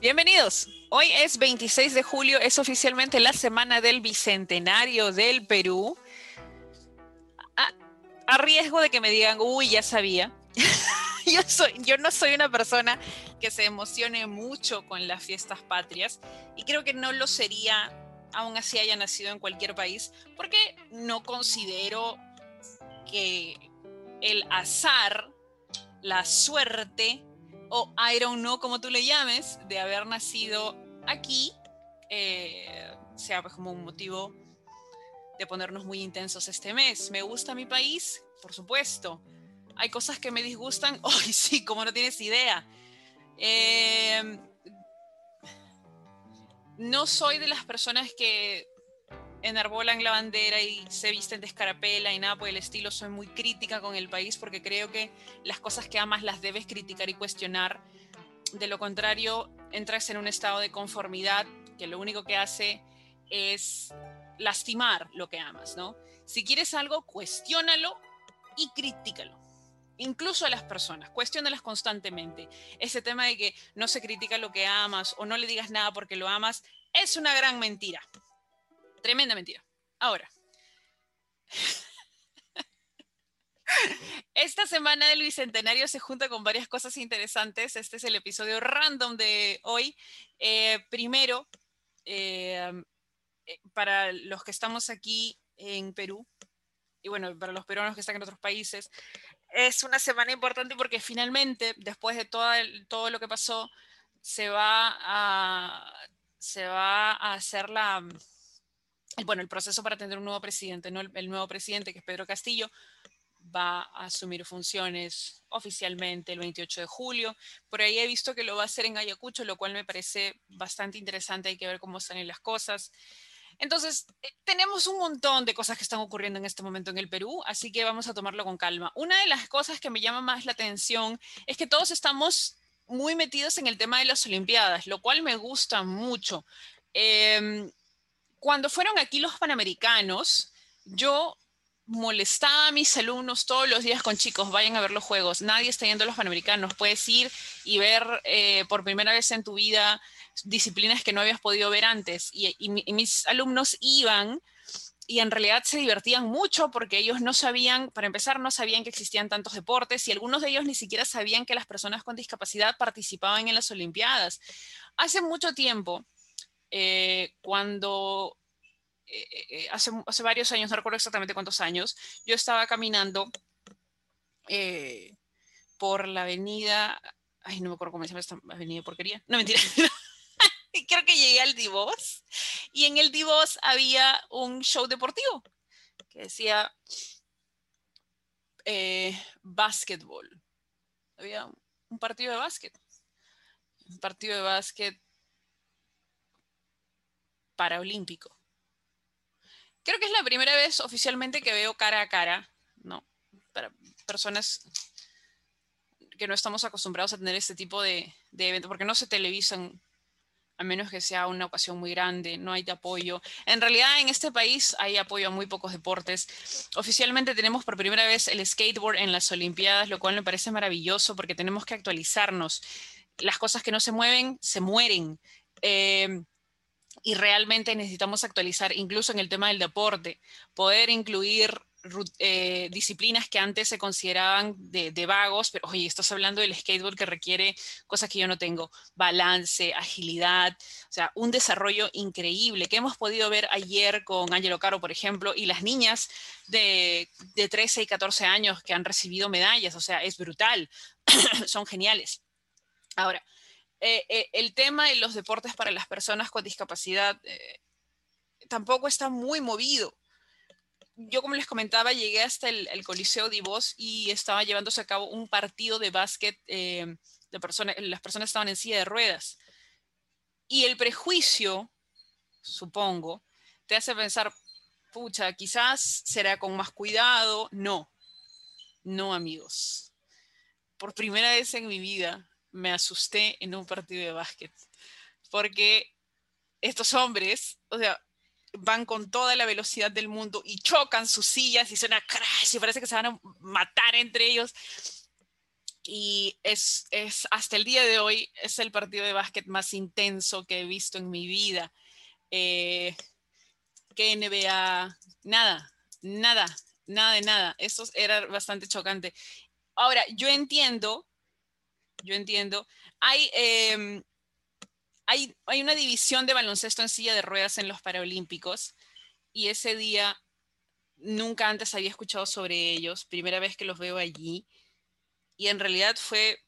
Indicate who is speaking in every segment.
Speaker 1: Bienvenidos. Hoy es 26 de julio, es oficialmente la semana del Bicentenario del Perú. A, riesgo de que me digan, uy, ya sabía. yo, soy, yo no soy una persona que se emocione mucho con las fiestas patrias y creo que no lo sería aún así haya nacido en cualquier país, porque no considero que el azar, la suerte, o I don't know, como tú le llames, de haber nacido aquí, eh, sea pues como un motivo de ponernos muy intensos este mes. ¿Me gusta mi país? Por supuesto. Hay cosas que me disgustan. ¡Ay, sí! Como no tienes idea. Eh, no soy de las personas que enarbolan la bandera y se visten de escarapela y nada por el estilo. Soy muy crítica con el país porque creo que las cosas que amas las debes criticar y cuestionar. De lo contrario, entras en un estado de conformidad que lo único que hace es lastimar lo que amas, ¿no? Si quieres algo, cuestiónalo y critícalo. Incluso a las personas, cuestiónalas constantemente. Ese tema de que no se critica lo que amas o no le digas nada porque lo amas es una gran mentira. Tremenda mentira. Ahora, esta semana del Bicentenario se junta con varias cosas interesantes. Este es el episodio random de hoy. Eh, primero, eh, eh, para los que estamos aquí en Perú, y bueno, para los peruanos que están en otros países, es una semana importante porque finalmente, después de todo, lo que pasó, se va a, se va a hacer la, bueno, el proceso para tener un nuevo presidente, el, nuevo presidente, que es Pedro Castillo, va a asumir funciones oficialmente el 28 de julio. Por ahí he visto que lo va a hacer en Ayacucho, lo cual me parece bastante interesante. Hay que ver cómo están las cosas. Entonces, eh, tenemos un montón de cosas que están ocurriendo en este momento en el Perú, así que vamos a tomarlo con calma. Una de las cosas que me llama más la atención es que todos estamos muy metidos en el tema de las Olimpiadas, lo cual me gusta mucho. Eh, cuando fueron aquí los Panamericanos, yo molestaba a mis alumnos todos los días con chicos, vayan a ver los juegos, nadie está yendo a los Panamericanos, puedes ir y ver eh, por primera vez en tu vida disciplinas que no habías podido ver antes. Y, y mis alumnos iban y en realidad se divertían mucho porque ellos no sabían, para empezar, no sabían que existían tantos deportes y algunos de ellos ni siquiera sabían que las personas con discapacidad participaban en las Olimpiadas. Hace mucho tiempo, eh, cuando eh, eh, hace, hace, varios años, no recuerdo exactamente cuántos años, yo estaba caminando por la avenida, ay, no me acuerdo cómo se llama esta avenida porquería, no mentira. Creo que llegué al Divos y en el Divos había un show deportivo que decía eh, básquetbol. Había un partido de básquet. Un partido de básquet paraolímpico. Creo que es la primera vez oficialmente que veo cara a cara, ¿no? Para personas que no estamos acostumbrados a tener este tipo de, de eventos, porque no se televisan, a menos que sea una ocasión muy grande, no hay apoyo. En realidad en este país hay apoyo a muy pocos deportes. Oficialmente tenemos por primera vez el skateboard en las Olimpiadas, lo cual me parece maravilloso porque tenemos que actualizarnos. Las cosas que no se mueven, se mueren. Eh, y realmente necesitamos actualizar, incluso en el tema del deporte, poder incluir eh, disciplinas que antes se consideraban de, vagos, pero oye, estás hablando del skateboard que requiere cosas que yo no tengo, balance, agilidad, o sea, un desarrollo increíble que hemos podido ver ayer con Angelo Caro, por ejemplo, y las niñas de, de 13 y 14 años que han recibido medallas, o sea, es brutal, son geniales. Ahora, eh, eh, el tema de los deportes para las personas con discapacidad eh, tampoco está muy movido. Yo, como les comentaba, llegué hasta el, Coliseo Divos y estaba llevándose a cabo un partido de básquet de personas, las personas estaban en silla de ruedas. Y el prejuicio, supongo, te hace pensar, pucha, quizás será con más cuidado. No, no amigos. Por primera vez en mi vida me asusté en un partido de básquet, porque estos hombres, o sea, van con toda la velocidad del mundo y chocan sus sillas y suena crash y parece que se van a matar entre ellos. y es, es, hasta el día de hoy, es el partido de básquet más intenso que he visto en mi vida. Eh, que NBA, nada, nada, nada de nada. Eso era bastante chocante. Ahora, yo entiendo, yo entiendo, hay, em, hay, hay una división de baloncesto en silla de ruedas en los Paralímpicos y ese día nunca antes había escuchado sobre ellos, primera vez que los veo allí y en realidad fue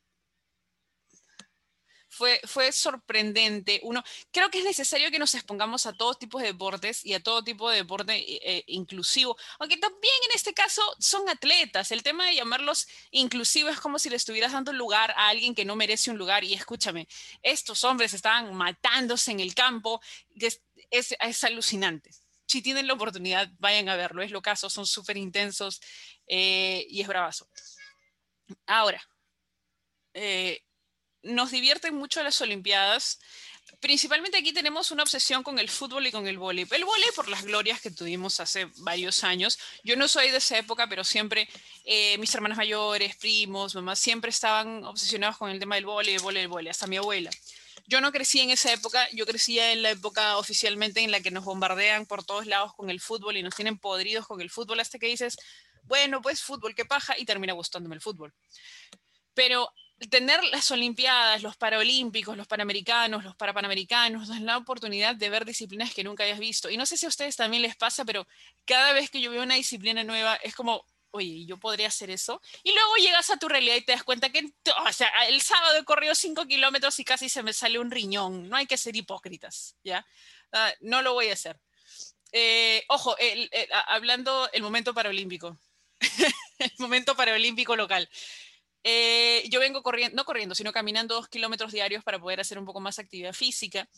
Speaker 1: fue, fue sorprendente. Uno, creo que es necesario que nos expongamos a todo tipo de deportes y a todo tipo de deporte eh, eh, inclusivo, aunque también en este caso son atletas. El tema de llamarlos inclusivos es como si le estuvieras dando lugar a alguien que no merece un lugar. Y escúchame, estos hombres estaban matándose en el campo, es, es, alucinante. Si tienen la oportunidad, vayan a verlo. Es lo caso, son súper intensos eh, y es bravazo. Ahora, eh, nos divierten mucho las Olimpiadas. Principalmente aquí tenemos una obsesión con el fútbol y con el vóley. El vóley por las glorias que tuvimos hace varios años. Yo no soy de esa época, pero siempre eh, mis hermanas mayores, primos, mamás, siempre estaban obsesionados con el tema del vóley, el vóley, el vóley, hasta mi abuela. Yo no crecí en esa época, yo crecía en la época oficialmente en la que nos bombardean por todos lados con el fútbol y nos tienen podridos con el fútbol hasta que dices, bueno, pues fútbol, qué paja, y termina gustándome el fútbol. Pero tener las Olimpiadas, los Paralímpicos, los Panamericanos, los Parapanamericanos, nos la oportunidad de ver disciplinas que nunca hayas visto. Y no sé si a ustedes también les pasa, pero cada vez que yo veo una disciplina nueva es como, oye, yo podría hacer eso. Y luego llegas a tu realidad y te das cuenta que, o sea, el sábado he corrido 5 kilómetros y casi se me sale un riñón. No hay que ser hipócritas, ¿ya? Ah, no lo voy a hacer. Eh, ojo, hablando el momento paralímpico. el momento paralímpico local. Eh, yo vengo corriendo, no corriendo, sino caminando dos kilómetros diarios para poder hacer un poco más actividad física.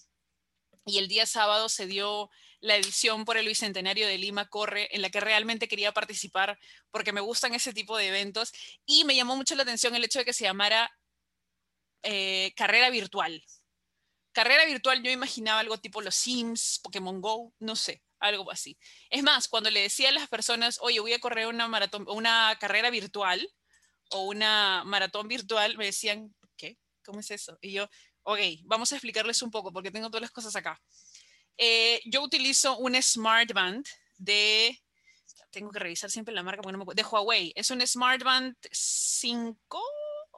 Speaker 1: Y el día sábado se dio la edición por el Bicentenario de Lima Corre, en la que realmente quería participar porque me gustan ese tipo de eventos. Y me llamó mucho la atención el hecho de que se llamara eh, carrera virtual. Carrera virtual, yo imaginaba algo tipo los Sims, Pokémon Go, no sé, algo así. Es más, cuando le decía a las personas, oye, voy a correr una maratón, una carrera virtual, o una maratón virtual, me decían, ¿qué? ¿Cómo es eso? Y yo, ok, vamos a explicarles un poco porque tengo todas las cosas acá. Eh, yo utilizo un Smartband de, tengo que revisar siempre la marca porque no me acuerdo, de Huawei. Es un Smartband 5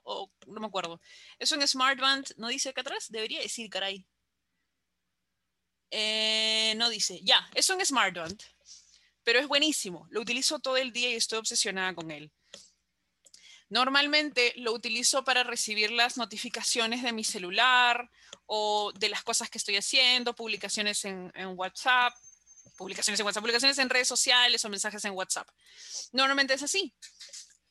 Speaker 1: o no me acuerdo. Es un Smartband, ¿no dice acá atrás? Debería decir, caray. Eh, no dice, ya, es un Smartband, pero es buenísimo. Lo utilizo todo el día y estoy obsesionada con él. Normalmente lo utilizo para recibir las notificaciones de mi celular o de las cosas que estoy haciendo, publicaciones en, WhatsApp, publicaciones en WhatsApp, publicaciones en redes sociales o mensajes en WhatsApp. Normalmente es así.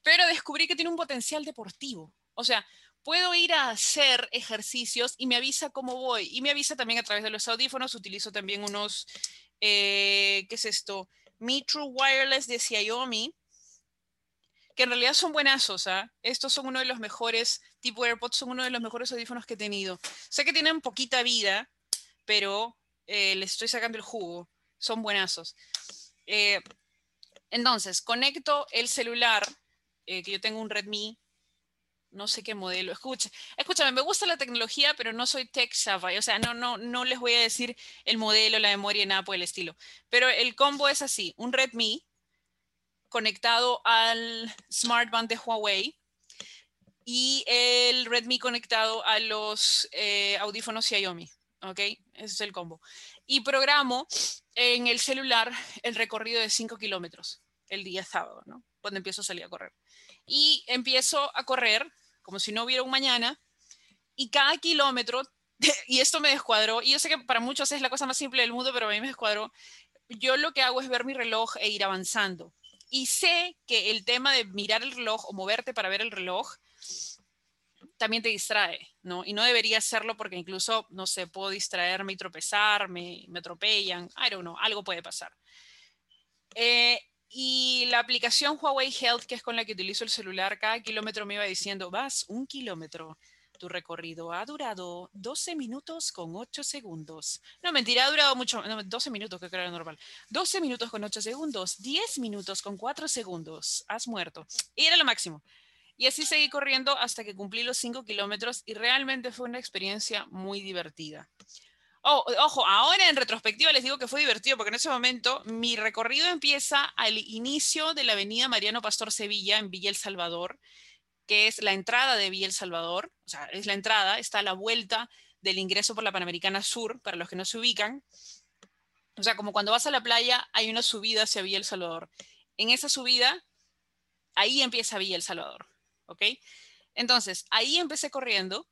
Speaker 1: Pero descubrí que tiene un potencial deportivo. O sea, puedo ir a hacer ejercicios y me avisa cómo voy. Y me avisa también a través de los audífonos. Utilizo también unos, eh, ¿qué es esto? Mi True Wireless de Xiaomi que en realidad son buenazos. ¿ah? Estos son uno de los mejores, tipo AirPods, son uno de los mejores audífonos que he tenido. Sé que tienen poquita vida, pero eh, les estoy sacando el jugo. Son buenazos. Eh, entonces, conecto el celular, eh, que yo tengo un Redmi, no sé qué modelo. Escucha, escúchame, me gusta la tecnología, pero no soy tech savvy. O sea, no, no, no les voy a decir el modelo, la memoria, nada por el estilo. Pero el combo es así: un Redmi conectado al smartband de Huawei y el Redmi conectado a los eh, audífonos Xiaomi. ¿Ok? Ese es el combo. Y programo en el celular el recorrido de 5 kilómetros el día sábado, ¿no? Cuando empiezo a salir a correr. Y empiezo a correr como si no hubiera un mañana y cada kilómetro, y esto me descuadró, y yo sé que para muchos es la cosa más simple del mundo, pero a mí me descuadró, yo lo que hago es ver mi reloj e ir avanzando. Y sé que el tema de mirar el reloj o moverte para ver el reloj también te distrae, ¿no? Y no debería hacerlo porque incluso, no sé, puedo distraerme y tropezar, me, me atropellan, I don't know, algo puede pasar. Eh, y la aplicación Huawei Health, que es con la que utilizo el celular, cada kilómetro me iba diciendo, vas un kilómetro, tu recorrido ha durado 12 minutos con 8 segundos. No, mentira, ha durado mucho, 12 minutos, que era normal. 12 minutos con 8 segundos, 10 minutos con 4 segundos. Has muerto. Era lo máximo. Y así seguí corriendo hasta que cumplí los 5 kilómetros y realmente fue una experiencia muy divertida. Oh, ojo, ahora en retrospectiva les digo que fue divertido porque en ese momento mi recorrido empieza al inicio de la avenida Mariano Pastor Sevilla en Villa El Salvador, que es la entrada de Villa El Salvador, o sea, es la entrada, está a la vuelta del ingreso por la Panamericana Sur, para los que no se ubican. O sea, como cuando vas a la playa hay una subida hacia Villa El Salvador. En esa subida, ahí empieza Villa El Salvador. ¿ok? Entonces, ahí empecé corriendo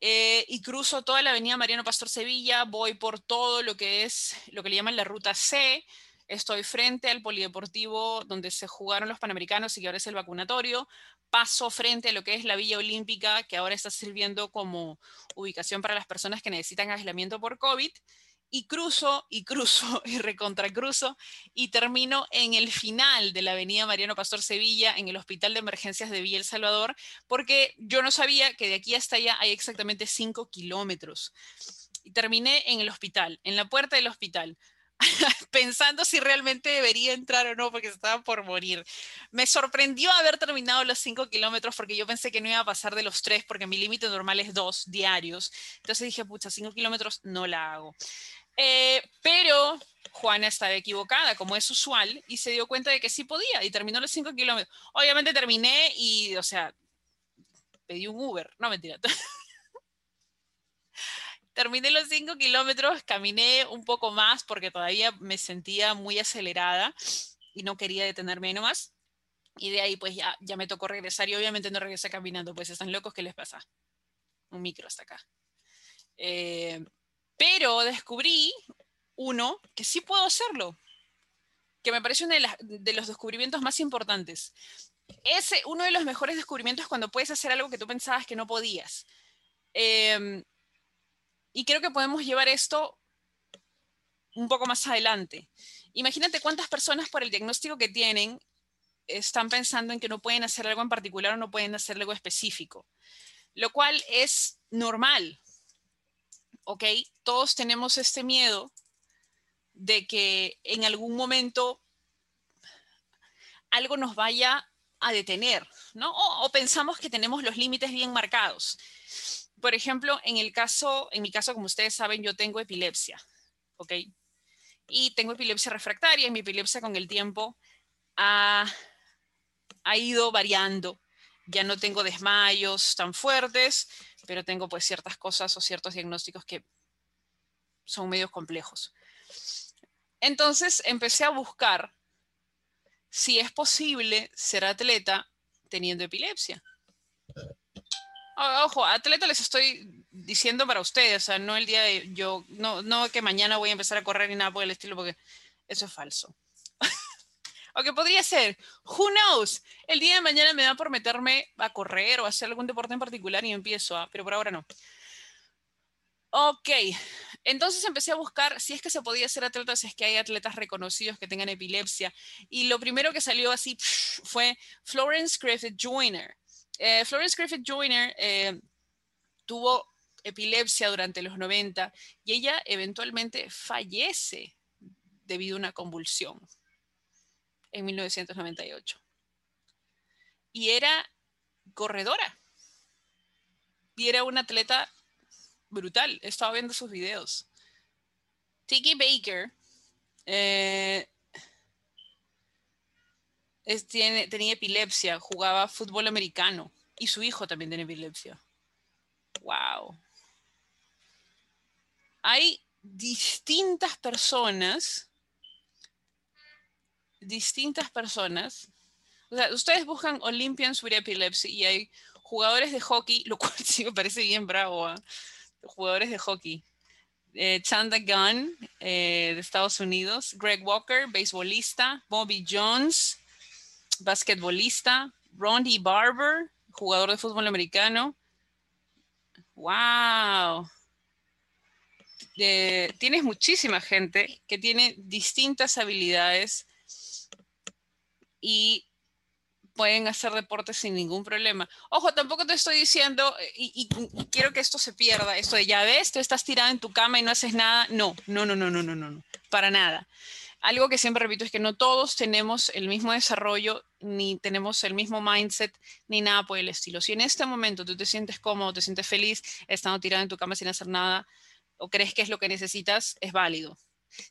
Speaker 1: eh, y cruzo toda la avenida Mariano Pastor Sevilla, voy por todo lo que es, lo que le llaman la ruta C, estoy frente al polideportivo donde se jugaron los Panamericanos y que ahora es el vacunatorio, paso frente a lo que es la Villa Olímpica, que ahora está sirviendo como ubicación para las personas que necesitan aislamiento por COVID, y cruzo y cruzo y recontracruzo y termino en el final de la avenida Mariano Pastor Sevilla, en el Hospital de Emergencias de Villa El Salvador, porque yo no sabía que de aquí hasta allá hay exactamente 5 kilómetros. Y terminé en el hospital, en la puerta del hospital, pensando si realmente debería entrar o no, porque estaba por morir. Me sorprendió haber terminado los 5 kilómetros porque yo pensé que no iba a pasar de los 3 porque mi límite normal es 2 diarios. Entonces dije, pucha, 5 kilómetros no la hago. Eh, pero Juana estaba equivocada, como es usual, y se dio cuenta de que sí podía y terminó los 5 kilómetros. Obviamente terminé y, o sea, pedí un Uber, no mentira. terminé los 5 kilómetros, caminé un poco más porque todavía me sentía muy acelerada y no quería detenerme nomás. Y de ahí pues ya, ya me tocó regresar y obviamente no regresé caminando, pues están locos, ¿qué les pasa? Un micro hasta acá. Eh, pero descubrí uno que sí puedo hacerlo, que me parece uno de, los descubrimientos más importantes. Es uno de los mejores descubrimientos cuando puedes hacer algo que tú pensabas que no podías. Em, y creo que podemos llevar esto un poco más adelante. Imagínate cuántas personas por el diagnóstico que tienen están pensando en que no pueden hacer algo en particular o no pueden hacer algo específico, lo cual es normal. ¿ok? Todos tenemos este miedo de que en algún momento algo nos vaya a detener, ¿no? O, pensamos que tenemos los límites bien marcados. Por ejemplo, en el caso, en mi caso, como ustedes saben, yo tengo epilepsia, ¿ok? Y tengo epilepsia refractaria y mi epilepsia con el tiempo ha, ha ido variando. Ya no tengo desmayos tan fuertes, pero tengo pues ciertas cosas o ciertos diagnósticos que son medios complejos. Entonces empecé a buscar si es posible ser atleta teniendo epilepsia. Ojo, atleta les estoy diciendo para ustedes, o sea, no el día de yo, no, no que mañana voy a empezar a correr ni nada por el estilo, porque eso es falso. O que podría ser, who knows, el día de mañana me da por meterme a correr o hacer algún deporte en particular y empiezo a, pero por ahora no. Ok, entonces empecé a buscar si es que se podía hacer atleta, si es que hay atletas reconocidos que tengan epilepsia. Y lo primero que salió así fue Florence Griffith Joyner. Eh, Florence Griffith Joyner eh, tuvo epilepsia durante los 90 y ella eventualmente fallece debido a una convulsión en 1998. Y era corredora. Y era una atleta brutal. Estaba viendo sus videos. Tiki Baker eh, tiene, tenía epilepsia, jugaba fútbol americano y su hijo también tiene epilepsia. Wow. Hay distintas personas distintas personas. O sea, ustedes buscan Olympians with Epilepsy y hay jugadores de hockey, lo cual sí me parece bien bravo. ¿ah? Jugadores de hockey. Eh, Chanda Gunn, eh, de Estados Unidos. Greg Walker, beisbolista. Bobby Jones, basquetbolista. Rondy Barber, jugador de fútbol americano. ¡Wow! tienes muchísima gente que tiene distintas habilidades y pueden hacer deportes sin ningún problema. Ojo, tampoco te estoy diciendo, y, quiero que esto se pierda, esto de ya ves, tú estás tirado en tu cama y no haces nada. No, no, no, no, no, no, no, para nada. Algo que siempre repito es que no todos tenemos el mismo desarrollo, ni tenemos el mismo mindset, ni nada por el estilo. Si en este momento tú te sientes cómodo, te sientes feliz, estando tirado en tu cama sin hacer nada, o crees que es lo que necesitas, es válido.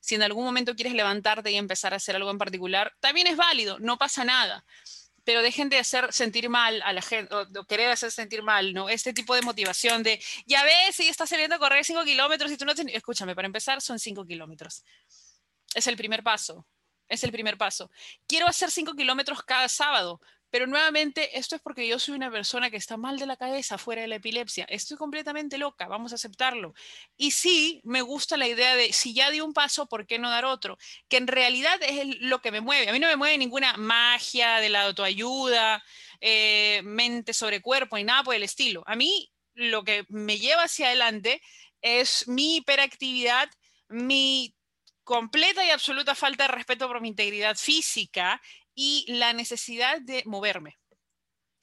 Speaker 1: Si en algún momento quieres levantarte y empezar a hacer algo en particular, también es válido, no pasa nada. Pero dejen de hacer sentir mal a la gente, o, querer hacer sentir mal, ¿no? Este tipo de motivación de, ya ves, si estás saliendo a correr 5 kilómetros y tú no te... Escúchame, para empezar, son 5 kilómetros. Es el primer paso. Es el primer paso. Quiero hacer 5 kilómetros cada sábado. Pero nuevamente, esto es porque yo soy una persona que está mal de la cabeza, fuera de la epilepsia. Estoy completamente loca, vamos a aceptarlo. Y sí, me gusta la idea de, si ya di un paso, ¿por qué no dar otro? Que en realidad es lo que me mueve. A mí no me mueve ninguna magia de la autoayuda, eh, mente sobre cuerpo, ni nada por el estilo. A mí lo que me lleva hacia adelante es mi hiperactividad, mi completa y absoluta falta de respeto por mi integridad física y la necesidad de moverme.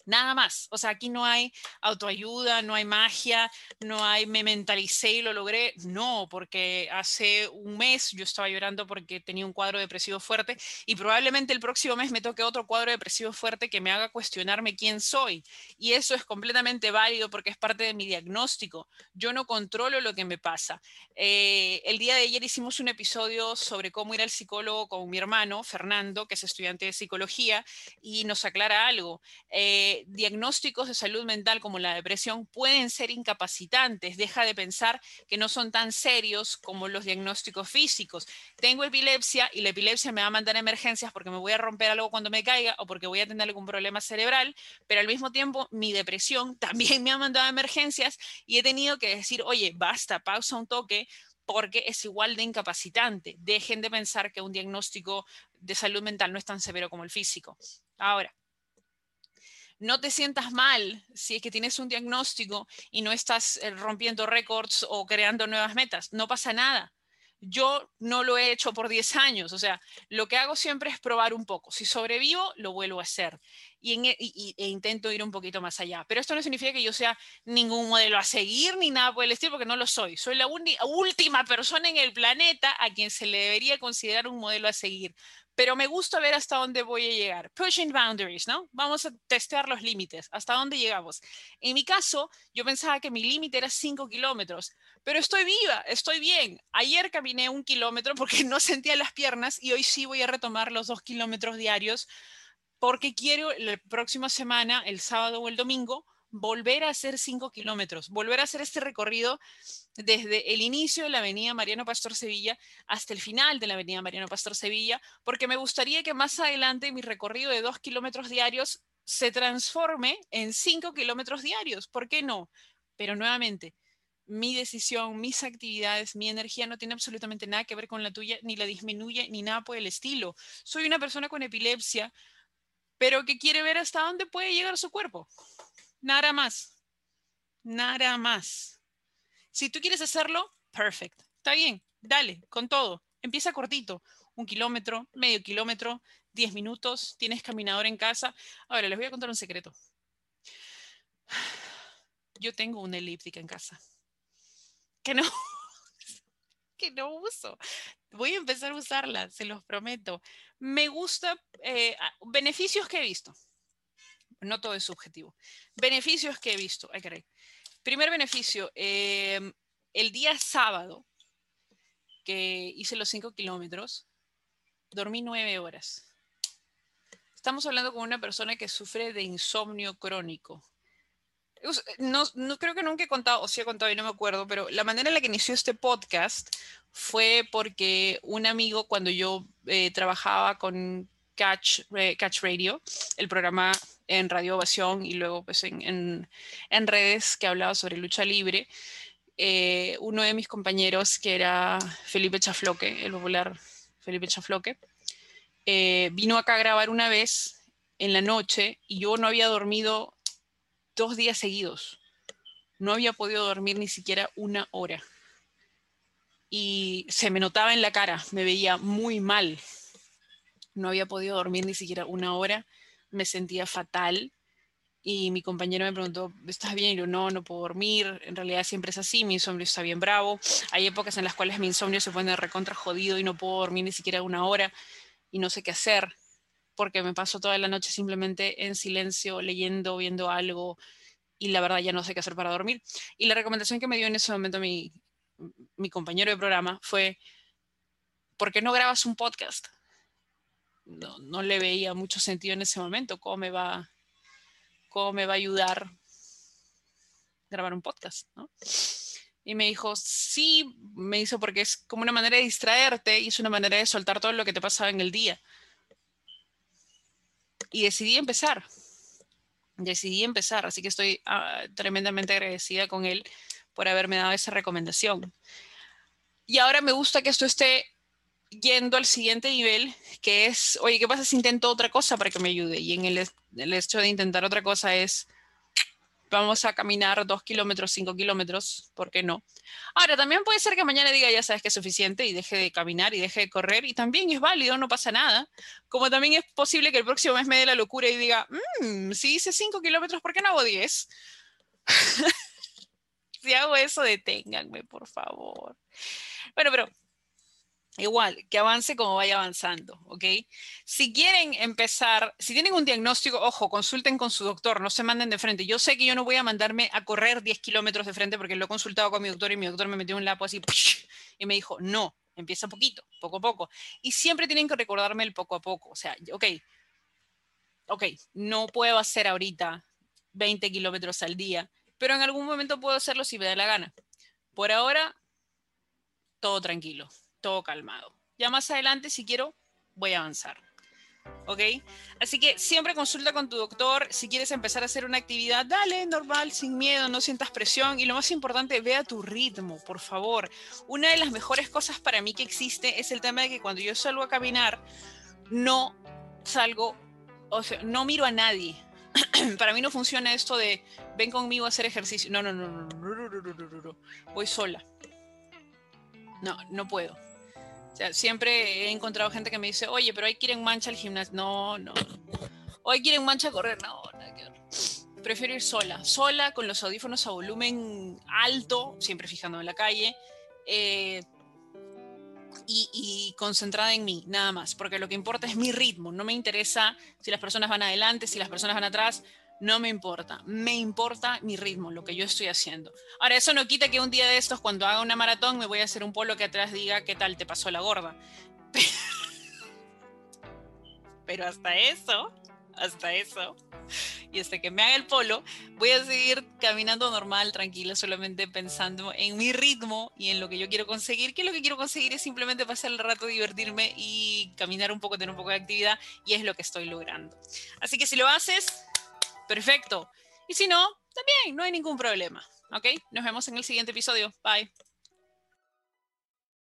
Speaker 1: Nada más. O sea, aquí no hay autoayuda, no hay magia, no hay me mentalicé y lo logré. No, porque hace un mes yo estaba llorando porque tenía un cuadro depresivo fuerte y probablemente el próximo mes me toque otro cuadro depresivo fuerte que me haga cuestionarme quién soy. Y eso es completamente válido porque es parte de mi diagnóstico. Yo no controlo lo que me pasa. Eh, el día de ayer hicimos un episodio sobre cómo ir al psicólogo con mi hermano, Fernando, que es estudiante de psicología, y nos aclara algo. Eh, diagnósticos de salud mental como la depresión pueden ser incapacitantes. Deja de pensar que no son tan serios como los diagnósticos físicos. Tengo epilepsia y la epilepsia me va a mandar a emergencias porque me voy a romper algo cuando me caiga o porque voy a tener algún problema cerebral, pero al mismo tiempo mi depresión también me ha mandado a emergencias y he tenido que decir, oye, basta, pausa un toque porque es igual de incapacitante. Dejen de pensar que un diagnóstico de salud mental no es tan severo como el físico. Ahora, no te sientas mal si es que tienes un diagnóstico y no estás eh, rompiendo récords o creando nuevas metas. No pasa nada. Yo no lo he hecho por 10 años, o sea, lo que hago siempre es probar un poco. Si sobrevivo, lo vuelvo a hacer y, e, e intento ir un poquito más allá. Pero esto no significa que yo sea ningún modelo a seguir ni nada por el estilo, porque no lo soy. Soy la última persona en el planeta a quien se le debería considerar un modelo a seguir pero me gusta ver hasta dónde voy a llegar. Pushing boundaries, ¿no? Vamos a testear los límites, hasta dónde llegamos. En mi caso, yo pensaba que mi límite era 5 kilómetros, pero estoy viva, estoy bien. Ayer caminé un kilómetro porque no sentía las piernas y hoy sí voy a retomar los dos kilómetros diarios porque quiero la próxima semana, el sábado o el domingo, volver a hacer cinco kilómetros, volver a hacer este recorrido desde el inicio de la avenida Mariano Pastor Sevilla hasta el final de la avenida Mariano Pastor Sevilla, porque me gustaría que más adelante mi recorrido de dos kilómetros diarios se transforme en cinco kilómetros diarios. ¿Por qué no? Pero nuevamente, mi decisión, mis actividades, mi energía no tiene absolutamente nada que ver con la tuya, ni la disminuye, ni nada por el estilo. Soy una persona con epilepsia, pero que quiere ver hasta dónde puede llegar su cuerpo. Nada más. Nada más. Si tú quieres hacerlo, perfecto. Está bien, dale, con todo. Empieza cortito. Un kilómetro, medio kilómetro, diez minutos, tienes caminador en casa. Ahora, les voy a contar un secreto. Yo tengo una elíptica en casa. Que no, no uso. Voy a empezar a usarla, se los prometo. Me gusta, eh, beneficios que he visto no todo es subjetivo. Beneficios que he visto. Primer beneficio, em, el día sábado que hice los 5 kilómetros, dormí 9 horas. Estamos hablando con una persona que sufre de insomnio crónico. No, creo que nunca he contado, o si he contado y no me acuerdo, pero la manera en la que inició este podcast fue porque un amigo, cuando yo eh, trabajaba con Catch, Catch Radio, el programa en Radio Ovación y luego pues en, en, redes que hablaba sobre lucha libre. Eh, uno de mis compañeros, que era Felipe Chafloque, el popular Felipe Chafloque, eh, vino acá a grabar una vez en la noche y yo no había dormido dos días seguidos. No había podido dormir ni siquiera una hora. Y se me notaba en la cara, me veía muy mal. No había podido dormir ni siquiera una hora me sentía fatal y mi compañero me preguntó, ¿estás bien? Y yo, no, no puedo dormir. En realidad siempre es así, mi insomnio está bien bravo. Hay épocas en las cuales mi insomnio se pone recontra jodido y no puedo dormir ni siquiera una hora y no sé qué hacer porque me paso toda la noche simplemente en silencio, leyendo, viendo algo y la verdad ya no sé qué hacer para dormir. Y la recomendación que me dio en ese momento mi, mi compañero de programa fue, ¿por qué no grabas un podcast? No, no le veía mucho sentido en ese momento. ¿Cómo me va cómo me va a ayudar grabar un podcast, ¿no? Y me dijo, sí, me hizo porque es como una manera de distraerte y es una manera de soltar todo lo que te pasaba en el día. Y decidí empezar. Decidí empezar, así que estoy ah, tremendamente agradecida con él por haberme dado esa recomendación. Y ahora me gusta que esto esté yendo al siguiente nivel, que es, oye, ¿qué pasa si intento otra cosa para que me ayude? Y en el, el hecho de intentar otra cosa es, vamos a caminar dos kilómetros, cinco kilómetros, ¿por qué no? Ahora, también puede ser que mañana diga, ya sabes que es suficiente y deje de caminar y deje de correr, y también es válido, no pasa nada. Como también es posible que el próximo mes me dé la locura y diga, mmm, si hice cinco kilómetros, ¿por qué no hago diez? si hago eso, deténganme, por favor. Bueno, pero Igual, que avance como vaya avanzando, ¿ok? Si quieren empezar, si tienen un diagnóstico, ojo, consulten con su doctor, no se manden de frente. Yo sé que yo no voy a mandarme a correr 10 kilómetros de frente porque lo he consultado con mi doctor y mi doctor me metió un lapo así y me dijo, no, empieza poquito, poco a poco. Y siempre tienen que recordarme el poco a poco. O sea, ok, ok, no puedo hacer ahorita 20 kilómetros al día, pero en algún momento puedo hacerlo si me da la gana. Por ahora, todo tranquilo todo calmado. Ya más adelante, si quiero, voy a avanzar. ¿Ok? Así que siempre consulta con tu doctor. Si quieres empezar a hacer una actividad, dale, normal, sin miedo, no sientas presión. Y lo más importante, vea tu ritmo, por favor. Una de las mejores cosas para mí que existe es el tema de que cuando yo salgo a caminar, no salgo, o sea, no miro a nadie. para mí no funciona esto de ven conmigo a hacer ejercicio. No, no, no, no, no, no, no, no, no. Voy sola. No, no puedo. O sea, siempre he encontrado gente que me dice, oye, pero hay que ir en mancha al gimnasio. No, no. O hay que ir en mancha a correr. No, nada que Prefiero ir sola, sola, con los audífonos a volumen alto, siempre fijándome en la calle, eh, y, y, concentrada en mí, nada más, porque lo que importa es mi ritmo, no me interesa si las personas van adelante, si las personas van atrás, no me importa, me importa mi ritmo, lo que yo estoy haciendo. Ahora, eso no quita que un día de estos, cuando haga una maratón, me voy a hacer un polo que atrás diga qué tal te pasó la gorda. Pero hasta eso, hasta eso, y hasta que me haga el polo, voy a seguir caminando normal, tranquila, solamente pensando en mi ritmo y en lo que yo quiero conseguir, que lo que quiero conseguir es simplemente pasar el rato, divertirme y caminar un poco, tener un poco de actividad, y es lo que estoy logrando. Así que si lo haces, perfecto. Y si no, también no hay ningún problema. ¿Ok? Nos vemos en el siguiente episodio. Bye.